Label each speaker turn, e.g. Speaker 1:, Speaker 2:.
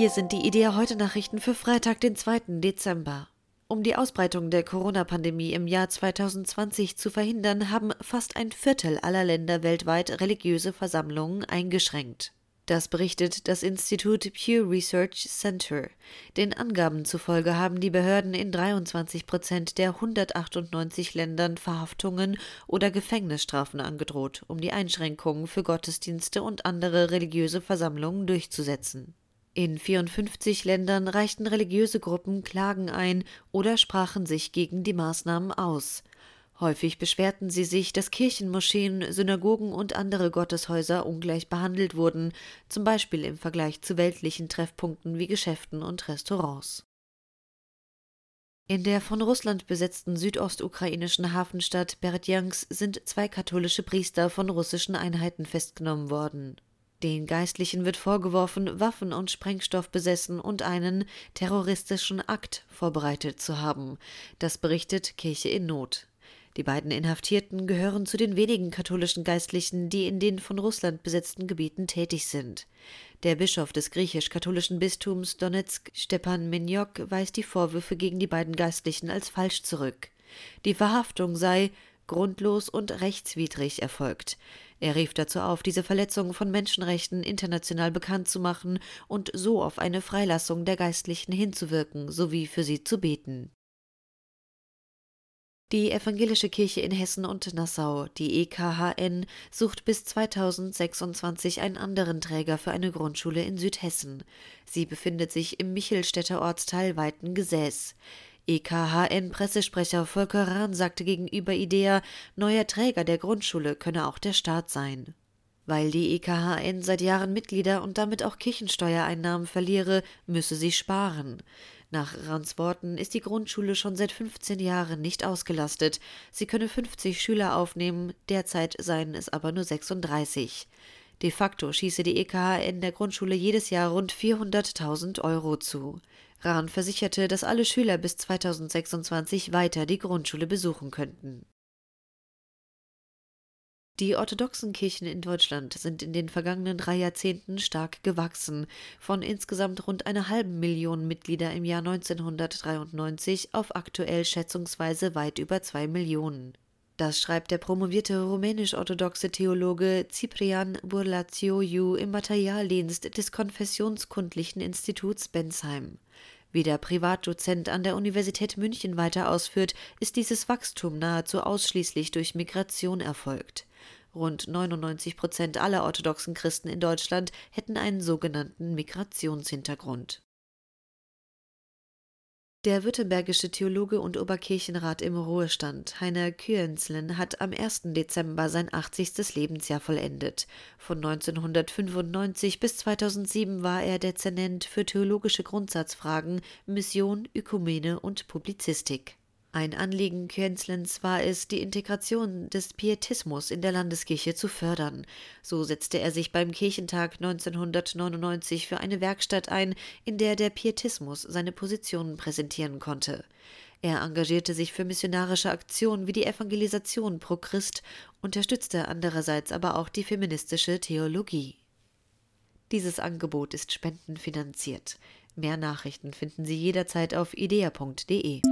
Speaker 1: Hier sind die Idea heute Nachrichten für Freitag, den 2. Dezember. Um die Ausbreitung der Corona-Pandemie im Jahr 2020 zu verhindern, haben fast ein Viertel aller Länder weltweit religiöse Versammlungen eingeschränkt. Das berichtet das Institut Pew Research Center. Den Angaben zufolge haben die Behörden in 23 Prozent der 198 Ländern Verhaftungen oder Gefängnisstrafen angedroht, um die Einschränkungen für Gottesdienste und andere religiöse Versammlungen durchzusetzen. In 54 Ländern reichten religiöse Gruppen Klagen ein oder sprachen sich gegen die Maßnahmen aus. Häufig beschwerten sie sich, dass Kirchen, Moscheen, Synagogen und andere Gotteshäuser ungleich behandelt wurden, zum Beispiel im Vergleich zu weltlichen Treffpunkten wie Geschäften und Restaurants. In der von Russland besetzten südostukrainischen Hafenstadt Berdjansk sind zwei katholische Priester von russischen Einheiten festgenommen worden. Den Geistlichen wird vorgeworfen, Waffen und Sprengstoff besessen und einen terroristischen Akt vorbereitet zu haben. Das berichtet Kirche in Not. Die beiden Inhaftierten gehören zu den wenigen katholischen Geistlichen, die in den von Russland besetzten Gebieten tätig sind. Der Bischof des griechisch-katholischen Bistums Donetsk, Stepan Menjok, weist die Vorwürfe gegen die beiden Geistlichen als falsch zurück. Die Verhaftung sei grundlos und rechtswidrig erfolgt. Er rief dazu auf, diese Verletzungen von Menschenrechten international bekannt zu machen und so auf eine Freilassung der Geistlichen hinzuwirken sowie für sie zu beten. Die Evangelische Kirche in Hessen und Nassau, die EKHN, sucht bis 2026 einen anderen Träger für eine Grundschule in Südhessen. Sie befindet sich im Michelstädter Ortsteil Weitengesäß. EKHN-Pressesprecher Volker Rahn sagte gegenüber IDEA, neuer Träger der Grundschule könne auch der Staat sein. Weil die EKHN seit Jahren Mitglieder und damit auch Kirchensteuereinnahmen verliere, müsse sie sparen. Nach Rans Worten ist die Grundschule schon seit 15 Jahren nicht ausgelastet. Sie könne 50 Schüler aufnehmen, derzeit seien es aber nur 36. De facto schieße die EKHN der Grundschule jedes Jahr rund 400.000 Euro zu. Rahn versicherte, dass alle Schüler bis 2026 weiter die Grundschule besuchen könnten. Die orthodoxen Kirchen in Deutschland sind in den vergangenen drei Jahrzehnten stark gewachsen, von insgesamt rund einer halben Million Mitglieder im Jahr 1993 auf aktuell schätzungsweise weit über zwei Millionen. Das schreibt der promovierte rumänisch-orthodoxe Theologe Ciprian Burlacioiu im Materialdienst des Konfessionskundlichen Instituts Bensheim. Wie der Privatdozent an der Universität München weiter ausführt, ist dieses Wachstum nahezu ausschließlich durch Migration erfolgt. Rund 99 Prozent aller orthodoxen Christen in Deutschland hätten einen sogenannten Migrationshintergrund. Der württembergische Theologe und Oberkirchenrat im Ruhestand, Heiner Küenzlen, hat am 1. Dezember sein 80. Lebensjahr vollendet. Von 1995 bis 2007 war er Dezernent für theologische Grundsatzfragen, Mission, Ökumene und Publizistik. Ein Anliegen Kenzlens war es, die Integration des Pietismus in der Landeskirche zu fördern. So setzte er sich beim Kirchentag 1999 für eine Werkstatt ein, in der der Pietismus seine Positionen präsentieren konnte. Er engagierte sich für missionarische Aktionen wie die Evangelisation pro Christ, unterstützte andererseits aber auch die feministische Theologie. Dieses Angebot ist spendenfinanziert. Mehr Nachrichten finden Sie jederzeit auf idea.de.